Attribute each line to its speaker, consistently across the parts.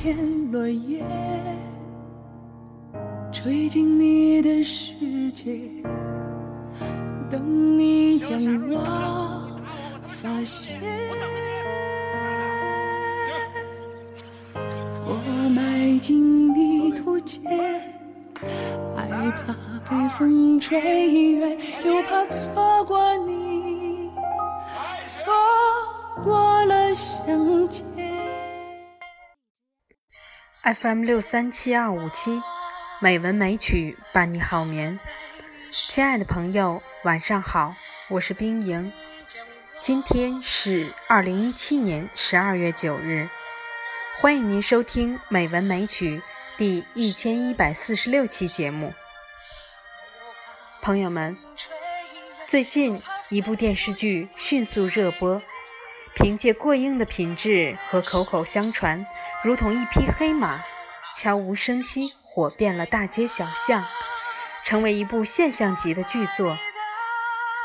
Speaker 1: 片落叶，吹进你的世界，等你将我发现。我迈进地图间，害怕被风吹远，又怕错过你，错过了相见。
Speaker 2: FM 六三七二五七，美文美曲伴你好眠。亲爱的朋友，晚上好，我是冰莹。今天是二零一七年十二月九日，欢迎您收听《美文美曲》第一千一百四十六期节目。朋友们，最近一部电视剧迅速热播。凭借过硬的品质和口口相传，如同一匹黑马，悄无声息火遍了大街小巷，成为一部现象级的剧作。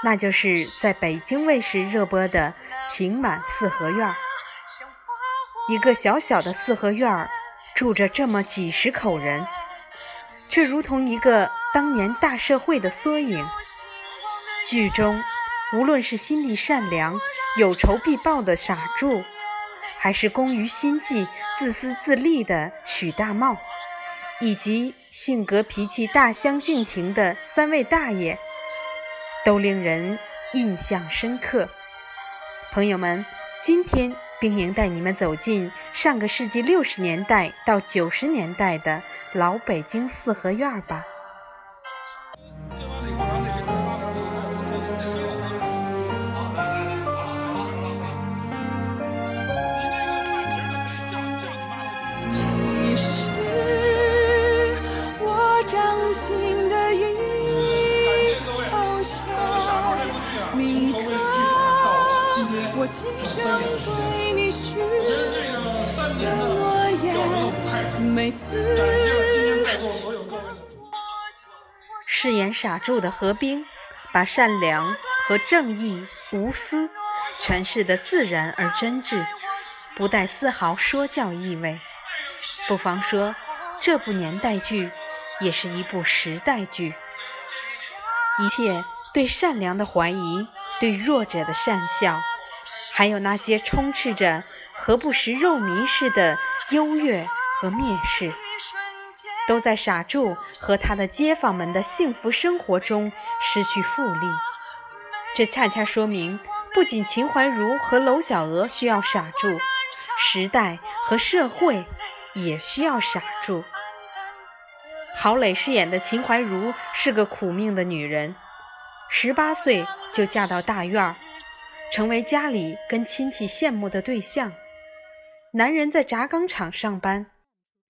Speaker 2: 那就是在北京卫视热播的《情满四合院》。一个小小的四合院儿，住着这么几十口人，却如同一个当年大社会的缩影。剧中。无论是心地善良、有仇必报的傻柱，还是工于心计、自私自利的许大茂，以及性格脾气大相径庭的三位大爷，都令人印象深刻。朋友们，今天冰莹带你们走进上个世纪六十年代到九十年代的老北京四合院吧。饰演傻柱的何冰，把善良和正义、无私诠释的自然而真挚，不带丝毫说教意味。不妨说，这部年代剧也是一部时代剧。一切对善良的怀疑，对弱者的善笑，还有那些充斥着何不食肉糜似的优越和蔑视。都在傻柱和他的街坊们的幸福生活中失去复利，这恰恰说明，不仅秦淮茹和娄小娥需要傻柱，时代和社会也需要傻柱。郝蕾饰演的秦怀茹是个苦命的女人，十八岁就嫁到大院，成为家里跟亲戚羡慕的对象。男人在轧钢厂上班。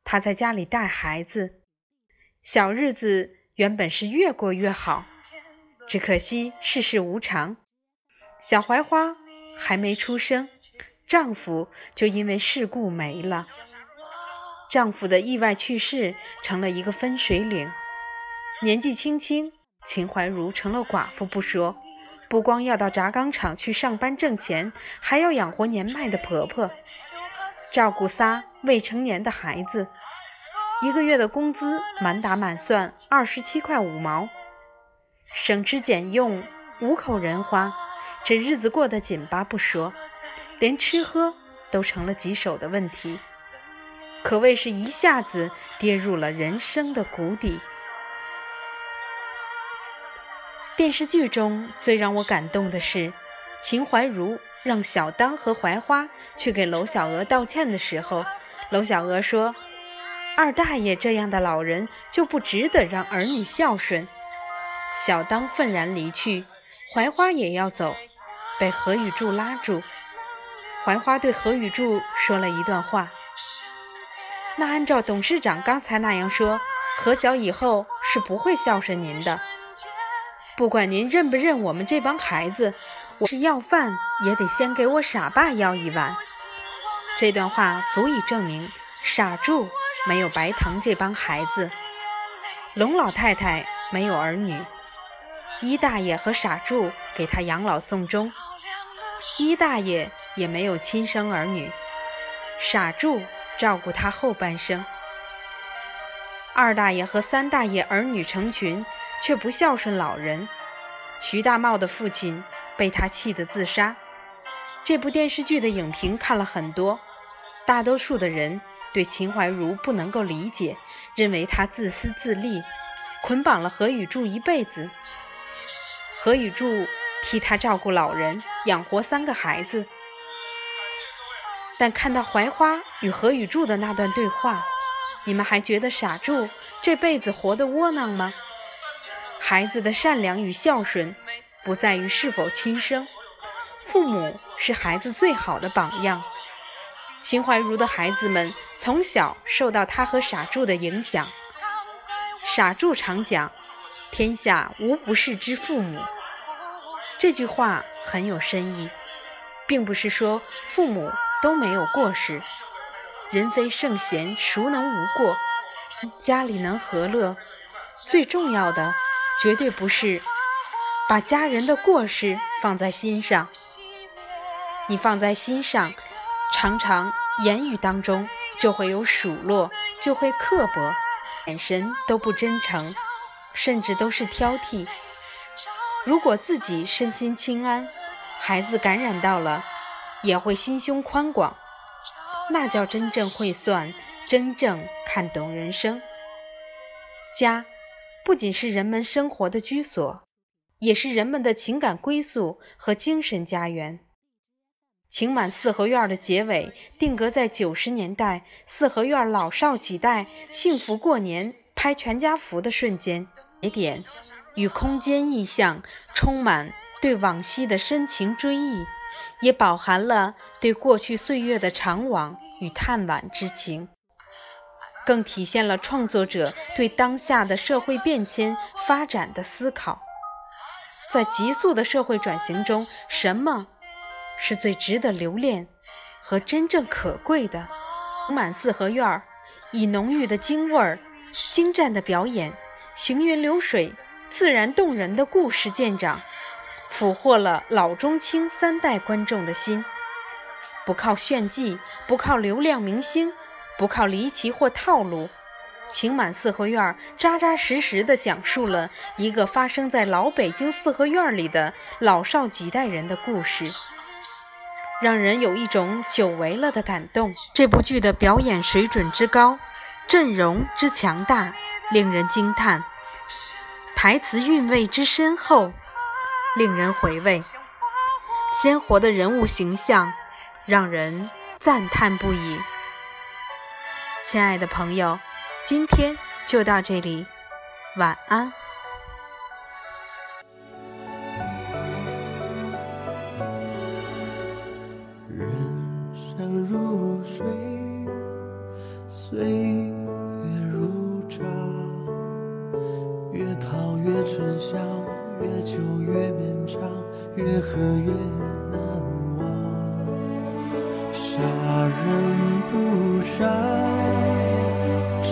Speaker 2: 她在家里带孩子，小日子原本是越过越好，只可惜世事无常。小槐花还没出生，丈夫就因为事故没了。丈夫的意外去世成了一个分水岭。年纪轻轻，秦怀茹成了寡妇不说，不光要到轧钢厂去上班挣钱，还要养活年迈的婆婆。照顾仨未成年的孩子，一个月的工资满打满算二十七块五毛，省吃俭用五口人花，这日子过得紧巴不说，连吃喝都成了棘手的问题，可谓是一下子跌入了人生的谷底。电视剧中最让我感动的是秦怀茹。让小当和槐花去给娄小娥道歉的时候，娄小娥说：“二大爷这样的老人就不值得让儿女孝顺。”小当愤然离去，槐花也要走，被何雨柱拉住。槐花对何雨柱说了一段话：“那按照董事长刚才那样说，何小以后是不会孝顺您的。不管您认不认我们这帮孩子。”我是要饭也得先给我傻爸要一碗。这段话足以证明傻柱没有白疼这帮孩子。龙老太太没有儿女，一大爷和傻柱给他养老送终。一大爷也没有亲生儿女，傻柱照顾他后半生。二大爷和三大爷儿女成群，却不孝顺老人。徐大茂的父亲被他气得自杀。这部电视剧的影评看了很多，大多数的人对秦淮如不能够理解，认为他自私自利，捆绑了何雨柱一辈子。何雨柱替他照顾老人，养活三个孩子。但看到槐花与何雨柱的那段对话。你们还觉得傻柱这辈子活得窝囊吗？孩子的善良与孝顺，不在于是否亲生，父母是孩子最好的榜样。秦淮如的孩子们从小受到他和傻柱的影响。傻柱常讲：“天下无不是之父母。”这句话很有深意，并不是说父母都没有过失。人非圣贤，孰能无过？家里能和乐，最重要的绝对不是把家人的过失放在心上。你放在心上，常常言语当中就会有数落，就会刻薄，眼神都不真诚，甚至都是挑剔。如果自己身心清安，孩子感染到了，也会心胸宽广。那叫真正会算，真正看懂人生。家，不仅是人们生活的居所，也是人们的情感归宿和精神家园。情满四合院的结尾，定格在九十年代四合院老少几代幸福过年、拍全家福的瞬间。节点与空间意象，充满对往昔的深情追忆。也饱含了对过去岁月的长往与叹惋之情，更体现了创作者对当下的社会变迁发展的思考。在急速的社会转型中，什么是最值得留恋和真正可贵的？满四合院儿以浓郁的京味儿、精湛的表演、行云流水、自然动人的故事见长。俘获了老中青三代观众的心，不靠炫技，不靠流量明星，不靠离奇或套路，情满四合院扎扎实实地讲述了一个发生在老北京四合院里的老少几代人的故事，让人有一种久违了的感动。这部剧的表演水准之高，阵容之强大，令人惊叹；台词韵味之深厚。令人回味，鲜活的人物形象让人赞叹不已。亲爱的朋友，今天就到这里，晚安。
Speaker 1: 人生如水，岁月如茶，越泡越醇香。越久越绵长，越喝越难忘。杀人不杀，真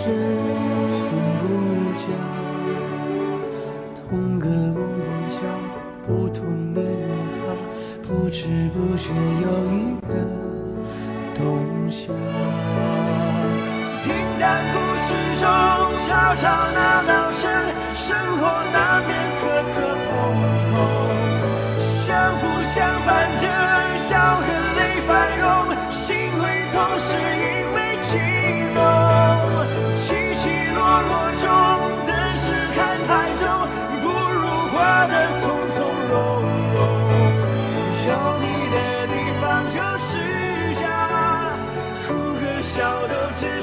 Speaker 1: 心不假。同个梦想，不同的他，不知不觉又一个冬夏。平淡故事中，吵吵闹闹声，生活难免磕磕碰碰。相扶相伴着，笑和泪翻涌，心会痛是因为激动。起起落落中，的是看太重，不如活得从从容容。有你的地方就是家，哭和笑都只